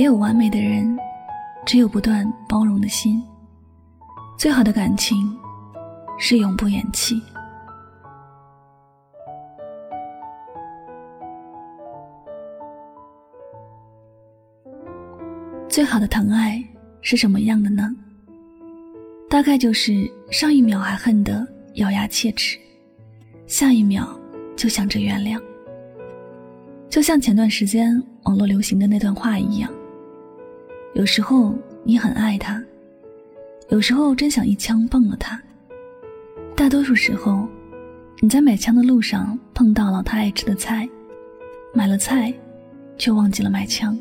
没有完美的人，只有不断包容的心。最好的感情是永不言弃。最好的疼爱是什么样的呢？大概就是上一秒还恨得咬牙切齿，下一秒就想着原谅。就像前段时间网络流行的那段话一样。有时候你很爱他，有时候真想一枪崩了他。大多数时候，你在买枪的路上碰到了他爱吃的菜，买了菜，却忘记了买枪。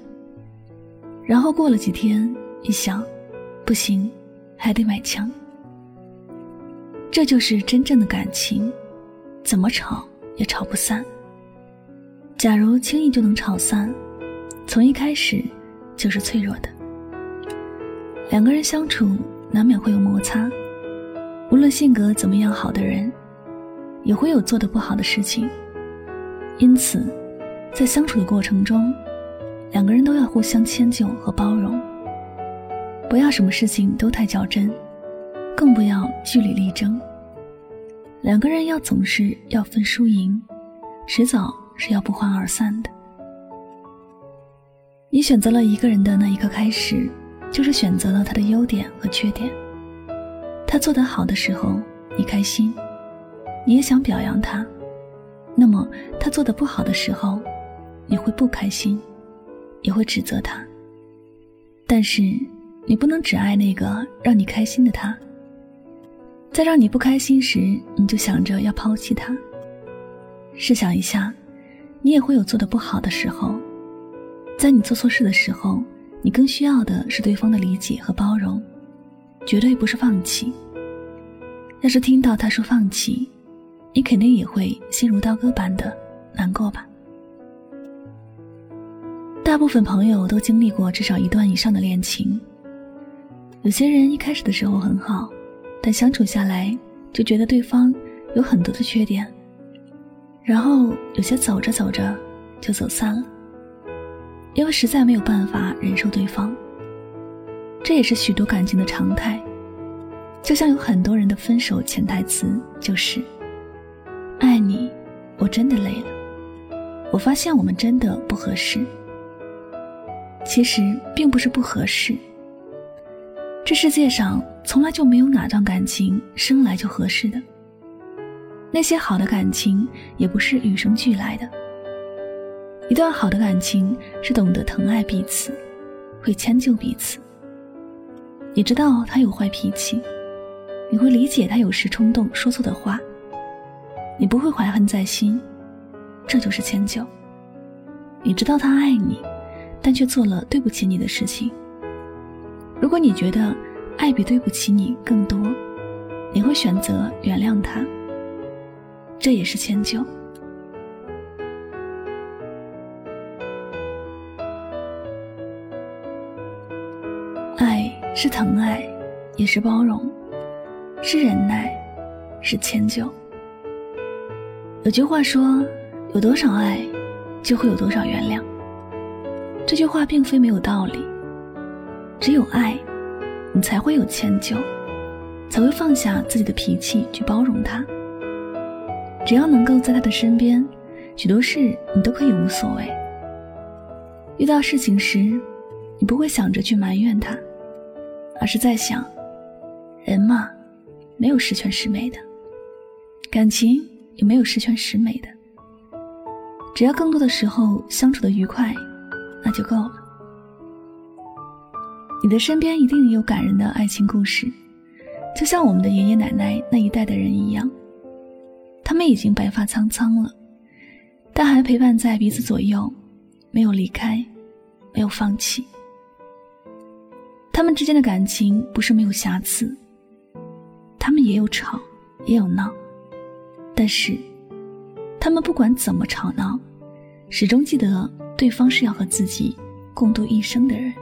然后过了几天，一想，不行，还得买枪。这就是真正的感情，怎么吵也吵不散。假如轻易就能吵散，从一开始就是脆弱的。两个人相处难免会有摩擦，无论性格怎么样好的人，也会有做的不好的事情。因此，在相处的过程中，两个人都要互相迁就和包容，不要什么事情都太较真，更不要据理力争。两个人要总是要分输赢，迟早是要不欢而散的。你选择了一个人的那一刻开始。就是选择了他的优点和缺点。他做得好的时候，你开心，你也想表扬他；那么他做得不好的时候，你会不开心，也会指责他。但是你不能只爱那个让你开心的他，在让你不开心时，你就想着要抛弃他。试想一下，你也会有做得不好的时候，在你做错事的时候。你更需要的是对方的理解和包容，绝对不是放弃。要是听到他说放弃，你肯定也会心如刀割般的难过吧？大部分朋友都经历过至少一段以上的恋情。有些人一开始的时候很好，但相处下来就觉得对方有很多的缺点，然后有些走着走着就走散了。因为实在没有办法忍受对方，这也是许多感情的常态。就像有很多人的分手潜台词就是：“爱你，我真的累了。我发现我们真的不合适。”其实并不是不合适。这世界上从来就没有哪段感情生来就合适的，那些好的感情也不是与生俱来的。一段好的感情是懂得疼爱彼此，会迁就彼此。你知道他有坏脾气，你会理解他有时冲动说错的话，你不会怀恨在心，这就是迁就。你知道他爱你，但却做了对不起你的事情。如果你觉得爱比对不起你更多，你会选择原谅他，这也是迁就。是疼爱，也是包容，是忍耐，是迁就。有句话说：“有多少爱，就会有多少原谅。”这句话并非没有道理。只有爱，你才会有迁就，才会放下自己的脾气去包容他。只要能够在他的身边，许多事你都可以无所谓。遇到事情时，你不会想着去埋怨他。而是在想，人嘛，没有十全十美的，感情也没有十全十美的，只要更多的时候相处的愉快，那就够了。你的身边一定有感人的爱情故事，就像我们的爷爷奶奶那一代的人一样，他们已经白发苍苍了，但还陪伴在彼此左右，没有离开，没有放弃。他们之间的感情不是没有瑕疵，他们也有吵，也有闹，但是，他们不管怎么吵闹，始终记得对方是要和自己共度一生的人。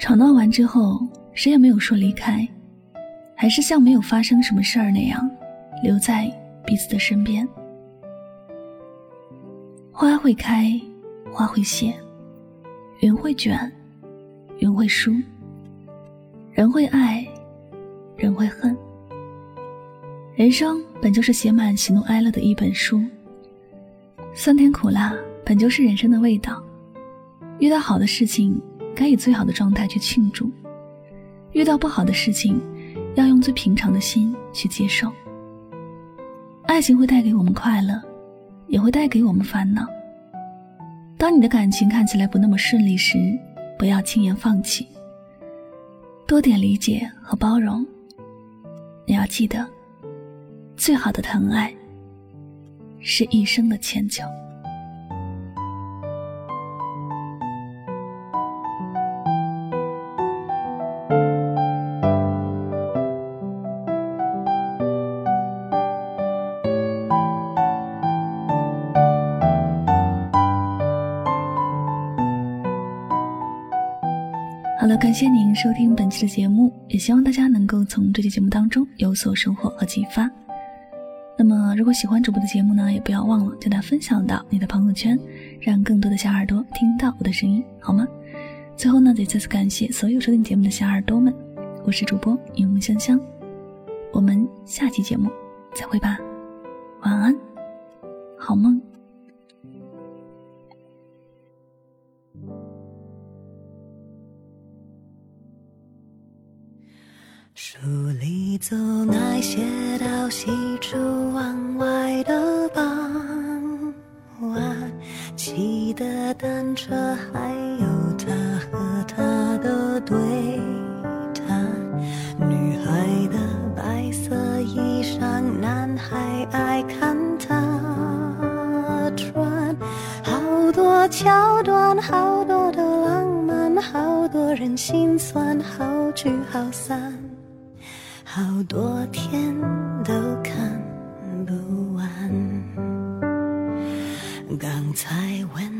吵闹完之后，谁也没有说离开，还是像没有发生什么事儿那样，留在彼此的身边。花会开，花会谢，云会卷。人会输，人会爱，人会恨。人生本就是写满喜怒哀乐的一本书，酸甜苦辣本就是人生的味道。遇到好的事情，该以最好的状态去庆祝；遇到不好的事情，要用最平常的心去接受。爱情会带给我们快乐，也会带给我们烦恼。当你的感情看起来不那么顺利时，不要轻言放弃，多点理解和包容。你要记得，最好的疼爱是一生的迁就。感谢您收听本期的节目，也希望大家能够从这期节目当中有所收获和启发。那么，如果喜欢主播的节目呢，也不要忘了将它分享到你的朋友圈，让更多的小耳朵听到我的声音，好吗？最后呢，得再次感谢所有收听节目的小耳朵们，我是主播云梦香香，我们下期节目再会吧，晚安，好梦。车，还有他和她的对谈。女孩的白色衣裳，男孩爱看她穿。好多桥段，好多的浪漫，好多人心酸，好聚好散。好多天都看不完。刚才问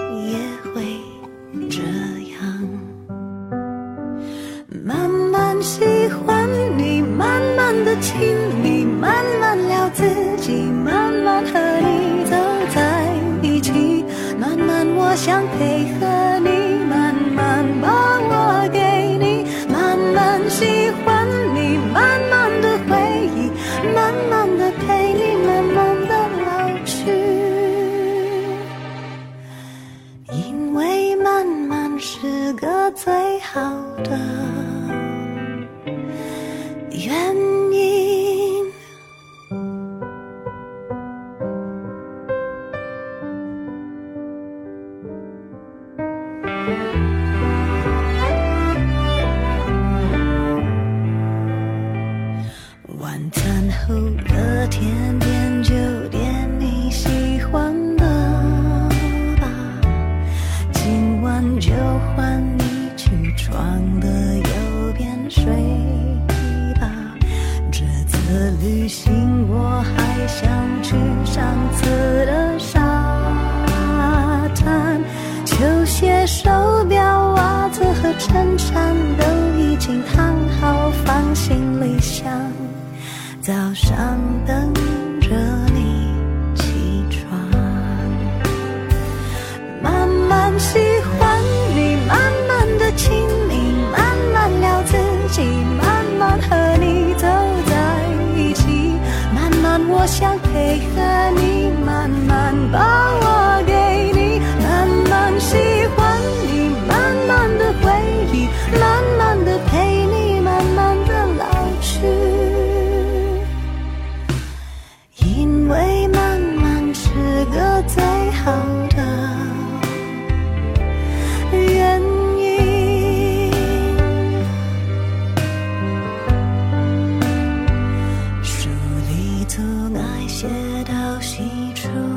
请你，慢慢聊自己，慢慢和你走在一起，慢慢我想配合。旅行我还想去上次的沙滩。球鞋、手表、袜子和衬衫都已经烫好，放行李箱。早上等想配合你，慢慢把。写到西出。